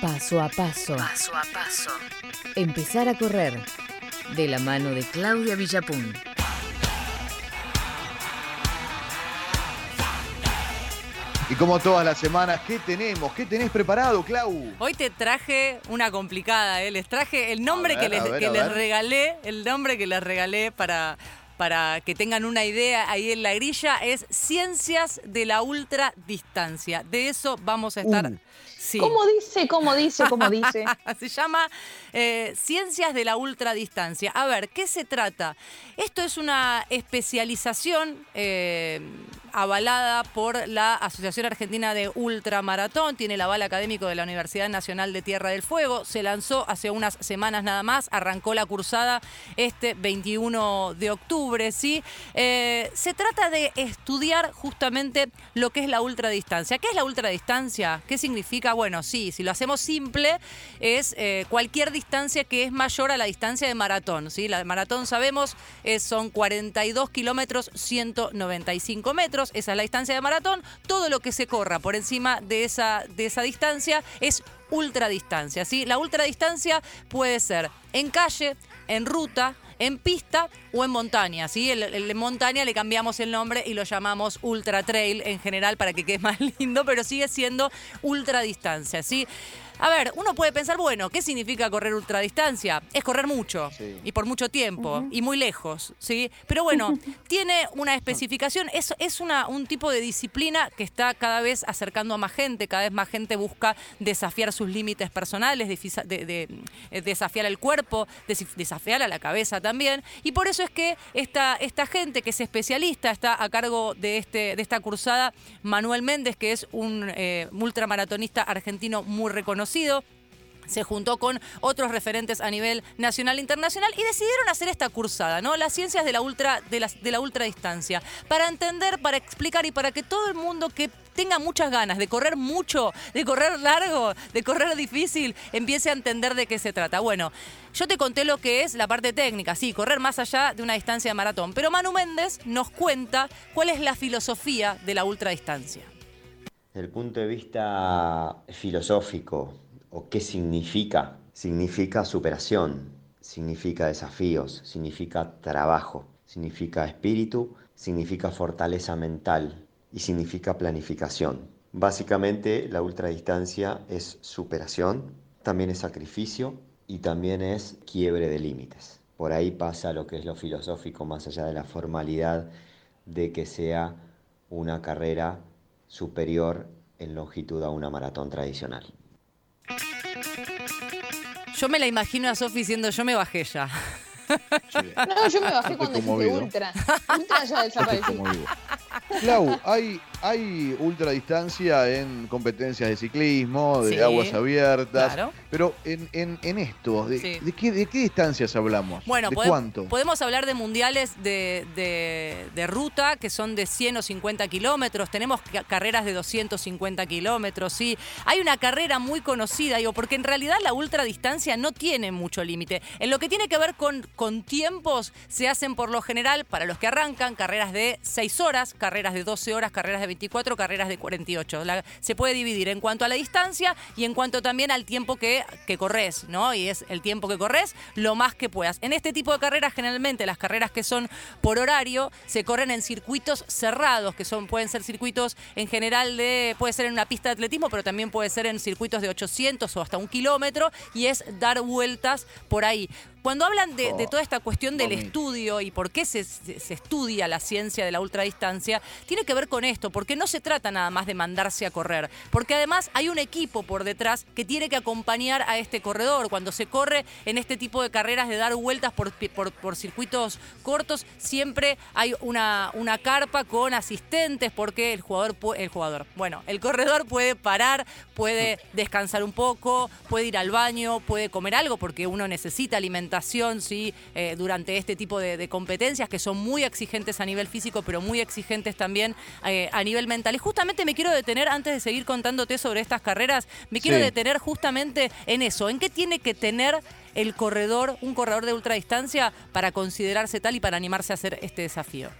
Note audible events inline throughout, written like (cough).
Paso a paso. Paso a paso. Empezar a correr. De la mano de Claudia Villapun. Y como todas las semanas, ¿qué tenemos? ¿Qué tenés preparado, Clau? Hoy te traje una complicada, ¿eh? Les traje el nombre ver, que, les, a ver, que les regalé, el nombre que les regalé para, para que tengan una idea ahí en la grilla, es Ciencias de la Ultradistancia. De eso vamos a estar... Uh. Sí. ¿Cómo dice? ¿Cómo dice? ¿Cómo dice? (laughs) Se llama eh, Ciencias de la Ultradistancia. A ver, ¿qué se trata? Esto es una especialización eh, avalada por la Asociación Argentina de Ultramaratón, tiene el aval académico de la Universidad Nacional de Tierra del Fuego, se lanzó hace unas semanas nada más, arrancó la cursada este 21 de octubre, ¿sí? Eh, se trata de estudiar justamente lo que es la ultradistancia. ¿Qué es la ultradistancia? ¿Qué significa? Bueno, sí, si lo hacemos simple, es eh, cualquier distancia que es mayor a la distancia de maratón. ¿sí? La maratón sabemos son 42 kilómetros 195 metros. Esa es la distancia de maratón. Todo lo que se corra por encima de esa, de esa distancia es ultradistancia. ¿sí? La ultradistancia puede ser en calle, en ruta, en pista o en montaña. ¿sí? En montaña le cambiamos el nombre y lo llamamos ultra trail en general para que quede (laughs) más lindo, pero sigue siendo ultradistancia. ¿sí? A ver, uno puede pensar, bueno, ¿qué significa correr ultradistancia? Es correr mucho Sí. y por mucho tiempo y muy lejos, ¿sí? Pero bueno, (laughs) tiene una especificación, es, es una, un tipo de disciplina que está cada vez acercando a más gente, cada vez más gente busca desafiar sus límites personales, difisa- de- de- eh, desafiar el cuerpo, desafiar a la cabeza también, y por eso es que esta, esta gente que es especialista está a cargo de, este, de esta cursada, Manuel Méndez, que es un eh, ultramaratonista argentino muy reconocido, se juntó con otros referentes a nivel nacional e internacional y decidieron hacer esta cursada, ¿no? Las ciencias de la ultra de la, de la ultradistancia, para entender, para explicar y para que todo el mundo que tenga muchas ganas de correr mucho, de correr largo, de correr difícil, empiece a entender de qué se trata. Bueno, yo te conté lo que es la parte técnica, sí, correr más allá de una distancia de maratón, pero Manu Méndez nos cuenta cuál es la filosofía de la ultradistancia. Desde el punto de vista filosófico, o qué significa, significa superación, significa desafíos, significa trabajo, significa espíritu, significa fortaleza mental y significa planificación. Básicamente la ultradistancia es superación, también es sacrificio y también es quiebre de límites. Por ahí pasa lo que es lo filosófico más allá de la formalidad de que sea una carrera superior en longitud a una maratón tradicional. Yo me la imagino a Sofi diciendo, yo me bajé ya. No, yo me bajé Estoy cuando dijiste conmovido. ultra. Ultra ya conmovido. Clau, hay, hay ultradistancia en competencias de ciclismo, de Sí, aguas abiertas. claro. Pero en, en, en esto, ¿de, Sí. de qué, ¿de qué distancias hablamos? Bueno, ¿De cuánto? podemos hablar de mundiales de, de- de ruta que son de 100 o 50 kilómetros. Tenemos ca- carreras de 250 kilómetros, sí. Hay una carrera muy conocida, digo, porque en realidad la ultradistancia no tiene mucho límite. En lo que tiene que ver con, con tiempos, se hacen por lo general, para los que arrancan, carreras de 6 horas, carreras de 12 horas, carreras de 24, carreras de 48. La- se puede dividir en cuanto a la distancia y en cuanto también al tiempo que, que corres, ¿no? Y es el tiempo que corres lo más que puedas. En este tipo de carreras, generalmente las carreras que son por horario, se corren en circuitos cerrados, que son, pueden ser circuitos en general de, puede ser en una pista de atletismo, pero también puede ser en circuitos de 800 o hasta un kilómetro, y es dar vueltas por ahí. Cuando hablan de, de toda esta cuestión del estudio y por qué se, se- se estudia la ciencia de la ultradistancia, tiene que ver con esto, porque no se trata nada más de mandarse a correr, porque además hay un equipo por detrás que tiene que acompañar a este corredor. Cuando se corre en este tipo de carreras de dar vueltas por, circuitos cortos, siempre hay una, una carpa con asistentes, porque el jugador, el jugador, bueno, el corredor puede parar, puede descansar un poco, puede ir al baño, puede comer algo, porque uno necesita alimentación, ¿sí? Eh, durante este tipo de, de competencias que son muy exigentes a nivel físico, pero muy exigentes también eh, a nivel mental. Y justamente me quiero detener, antes de seguir contándote sobre estas carreras, me quiero Sí. detener justamente en eso, en qué tiene que tener el corredor, un corredor de ultradistancia, para considerarse tal y para animarse a hacer este desafío.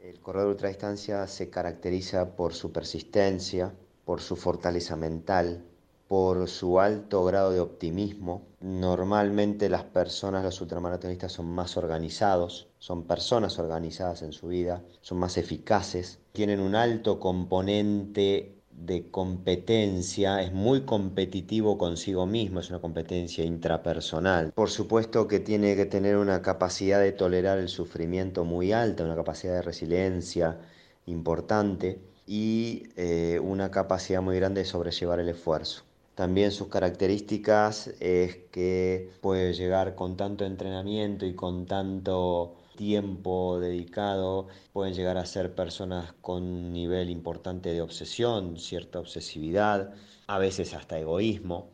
El corredor de ultradistancia se caracteriza por su persistencia, por por su fortaleza mental, por su alto grado de optimismo. Normalmente las personas, los ultramaratonistas son más organizados, son personas organizadas en su vida, son más eficaces, tienen un alto componente de competencia, es muy competitivo consigo mismo, es una competencia intrapersonal. Por supuesto que tiene que tener una capacidad de tolerar el sufrimiento muy alta, una capacidad de resiliencia importante y eh, una capacidad muy grande de sobrellevar el esfuerzo. También sus características es que puede llegar con tanto entrenamiento y con tanto tiempo dedicado, pueden llegar a ser personas con un nivel importante de obsesión, cierta obsesividad, a veces hasta egoísmo.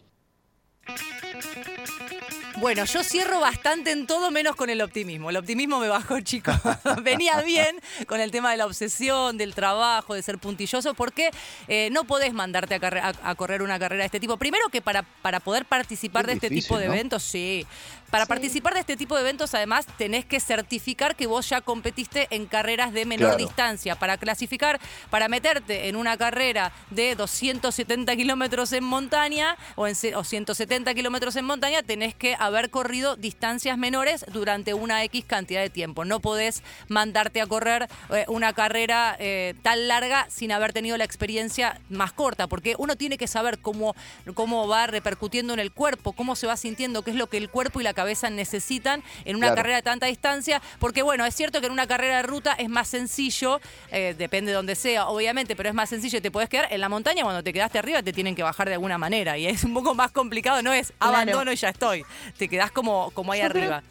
Bueno, yo cierro bastante en todo menos con el optimismo. El optimismo me bajó, (laughs) chicos. (laughs) Venía bien con el tema de la obsesión, del trabajo, de ser puntilloso, porque eh, no podés mandarte a, carre- a- a correr una carrera de este tipo. Primero que para, para poder participar de este difícil, tipo de ¿no? eventos, sí. Para Sí. participar de este tipo de eventos, además, tenés que certificar que vos ya competiste en carreras de menor Claro. distancia. Para clasificar, para meterte en una carrera de 270 kilómetros en montaña o, en, o 170 kilómetros en montaña, tenés que haber corrido distancias menores durante una X cantidad de tiempo. No podés mandarte a correr eh, una carrera eh, tan larga sin haber tenido la experiencia más corta, porque uno tiene que saber cómo, cómo va repercutiendo en el cuerpo, cómo se va sintiendo, qué es lo que el cuerpo y la cabeza necesitan en una Claro. carrera de tanta distancia, porque bueno, es cierto que en una carrera de ruta es más sencillo, eh, depende de donde sea, obviamente, pero es más sencillo y te puedes quedar en la montaña cuando te quedaste arriba te tienen que bajar de alguna manera y es un poco más complicado, no es Claro. abandono y ya estoy, te quedás como, como ahí Yo creo- arriba.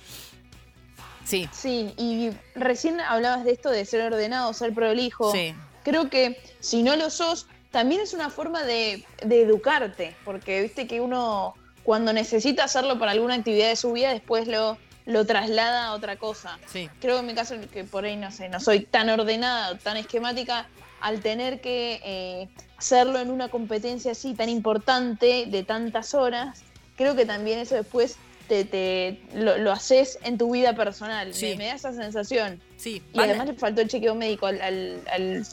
Sí, Sí, y recién hablabas de esto de ser ordenado, ser prolijo. sí. Creo que si no lo sos, también es una forma de, de educarte, porque viste que uno cuando necesita hacerlo para alguna actividad de su vida, después lo, lo traslada a otra cosa. Sí. Creo que en mi caso, que por ahí no sé, no soy tan ordenada, tan esquemática, al tener que eh, hacerlo en una competencia así tan importante, de tantas horas, creo que también eso después te, te- lo, lo haces en tu vida personal. Sí. Me, me da esa sensación. Sí, Y además le faltó el chequeo médico al, al, al-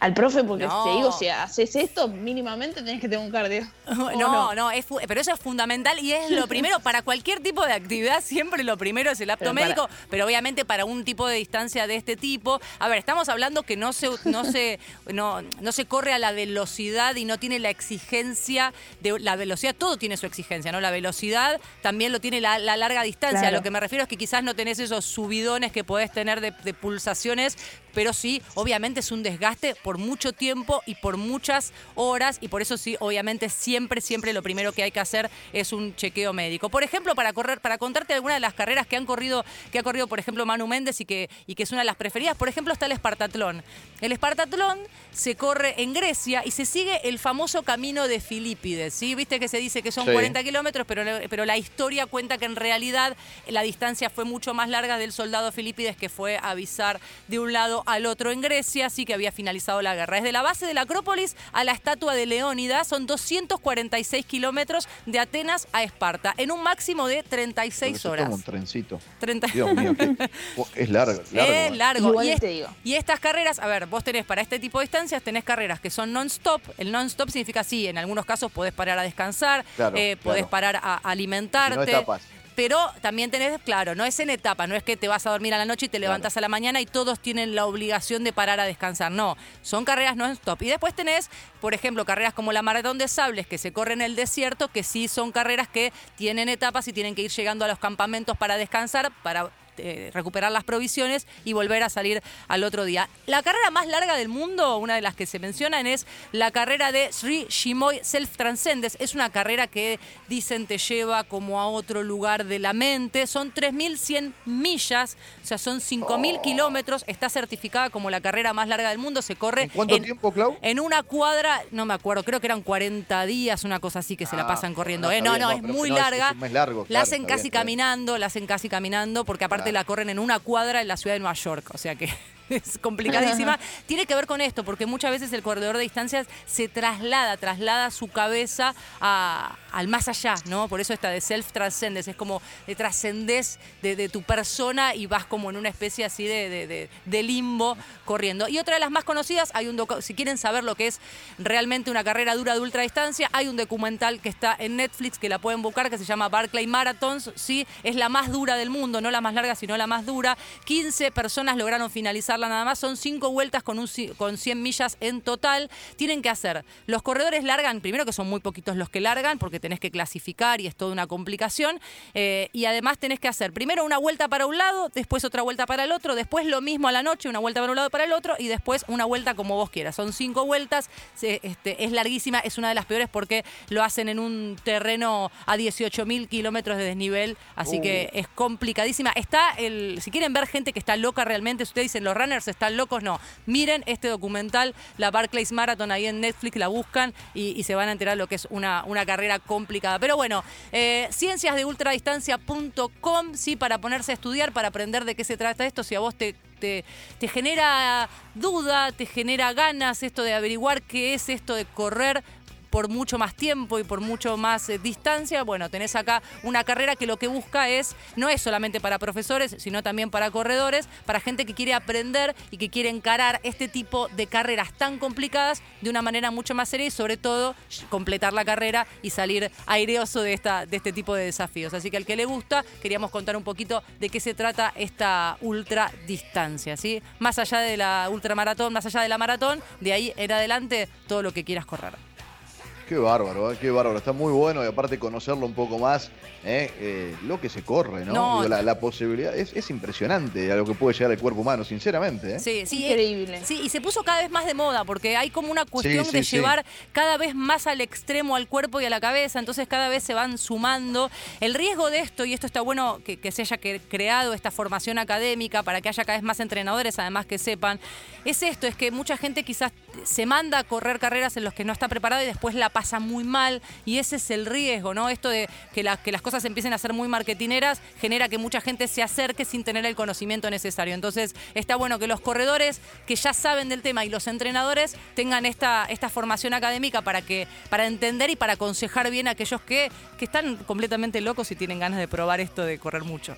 al profe, porque No. te digo, si haces esto, mínimamente tenés que tener un cardio. (laughs) ¿O No, no, es pero eso es fundamental y es lo primero (laughs) para cualquier tipo de actividad, siempre lo primero es el apto Pero para- médico, pero obviamente para un tipo de distancia de este tipo. A ver, estamos hablando que no se, no se, (laughs) no, no se corre a la velocidad y no tiene la exigencia de la velocidad, todo tiene su exigencia, ¿no? La velocidad también lo tiene la, la larga distancia. Claro. Lo que me refiero es que quizás no tenés esos subidones que podés tener de, de pulsaciones, pero sí, obviamente es un desgaste por mucho tiempo y por muchas horas, y por eso sí, obviamente siempre, siempre lo primero que hay que hacer es un chequeo médico. Por ejemplo, para correr, para contarte algunas de las carreras que han corrido, que ha corrido, por ejemplo, Manu Méndez y que, y que es una de las preferidas, por ejemplo, está el Espartatlón. El Espartatlón se corre en Grecia y se sigue el famoso camino de Filipides, ¿sí? Viste que se dice que son Sí. 40 kilómetros, pero, pero la historia cuenta que en realidad la distancia fue mucho más larga del soldado Filipides que fue a avisar de un lado al otro en Grecia, así que había finalizado la guerra. Desde la base de la Acrópolis a la estatua de Leónidas son 246 kilómetros de Atenas a Esparta, en un máximo de 36 Se horas. toma un trencito. 30 Dios mío, qué- (laughs) es largo. largo es ¿eh? largo. Y, es- te digo. y estas carreras, a ver, vos tenés para este tipo de distancias, tenés carreras que son non-stop. El non-stop significa sí, en algunos casos podés parar a descansar, Claro, eh, podés claro. parar a alimentarte. Si no etapas. Pero también tenés, claro, no es en etapas, no es que te vas a dormir a la noche y te Claro. levantas a la mañana y todos tienen la obligación de parar a descansar. No, son carreras non-stop. Y después tenés, por ejemplo, carreras como la Maratón de Sables que se corre en el desierto, que sí son carreras que tienen etapas y tienen que ir llegando a los campamentos para descansar, para eh, recuperar las provisiones y volver a salir al otro día. La carrera más larga del mundo, una de las que se mencionan, es la carrera de Sri Shimoy Self Transcendence. Es una carrera que dicen te lleva como a otro lugar de la mente. Son 3.100 millas, o sea, son 5.000 kilómetros. Está certificada como la carrera más larga del mundo. Se corre ¿En cuánto tiempo, Clau? en una cuadra, no me acuerdo, creo que eran 40 días, una cosa así que se la Ah, pasan corriendo. no, ¿eh? No, no, no, es muy es- larga. es largo, la claro, hacen casi bien, está bien. caminando, la hacen casi caminando, porque aparte. La corren en una cuadra en la ciudad de Nueva York. O sea que es complicadísima, (laughs) tiene que ver con esto, porque muchas veces el corredor de distancias se traslada, traslada su cabeza al más allá, ¿no? Por eso está de self-transcendence, es como de trascendés de, tu persona y vas como en una especie así de, de, limbo corriendo. Y otra de las más conocidas, hay un si quieren saber lo que es realmente una carrera dura de ultradistancia, hay un documental que está en Netflix que la pueden buscar que se llama Barclay Marathons, sí, es la más dura del mundo, no la más larga, sino la más dura. 15 personas lograron nada más, son 5 vueltas con, un, con 100 millas en total. Tienen que hacer, los corredores largan, primero que son muy poquitos los que largan, porque tenés que clasificar y es toda una complicación, eh, y además tenés que hacer primero una vuelta para un lado, después otra vuelta para el otro, después lo mismo a la noche, una vuelta para un lado para el otro, y después una vuelta como vos quieras. Son 5 vueltas, este, es larguísima, es una de las peores porque lo hacen en un terreno a 18 mil kilómetros de desnivel, así que es complicadísima. Está el, si quieren ver gente que está loca realmente, ustedes dicen los runners están locos, no. Miren este documental, la Barclays Marathon ahí en Netflix, la buscan y, se van a enterar lo que es una, una carrera complicada. Pero bueno, eh, cienciasdeultradistancia.com, sí, para ponerse a estudiar, para aprender de qué se trata esto, si a vos te te, te, genera duda, te genera ganas esto de averiguar qué es esto de correr por mucho más tiempo y por mucho más eh, distancia, bueno, tenés acá una carrera que lo que busca es, no es solamente para profesores, sino también para corredores, para gente que quiere aprender y que quiere encarar este tipo de carreras tan complicadas de una manera mucho más seria y sobre todo completar la carrera y salir aireoso de, esta, de este tipo de desafíos. Así que al que le gusta, queríamos contar un poquito de qué se trata esta ultra distancia, ¿sí? Más allá de la ultramaratón, más allá de la maratón, de ahí en adelante todo lo que quieras correr. Qué bárbaro, ¿eh? qué bárbaro. Está muy bueno y aparte conocerlo un poco más, ¿eh? Eh, lo que se corre, ¿no? la, posibilidad es, impresionante a lo que puede llegar el cuerpo humano, sinceramente. Sí, sí. Increíble. sí, y se puso cada vez más de moda porque hay como una cuestión de llevar cada vez más al extremo al cuerpo y a la cabeza, entonces cada vez se van sumando. El riesgo de esto, y esto está bueno que, que se haya creado esta formación académica para que haya cada vez más entrenadores, además que sepan, es esto, es que mucha gente quizás se manda a correr carreras en los que no está preparado y después la pasa muy mal y ese es el riesgo, ¿no? Esto de que, que las cosas empiecen a ser muy marketineras genera que mucha gente se acerque sin tener el conocimiento necesario. Entonces está bueno que los corredores que ya saben del tema y los entrenadores tengan esta, esta formación académica para, que, para entender y para aconsejar bien a aquellos que, que están completamente locos y tienen ganas de probar esto de correr mucho.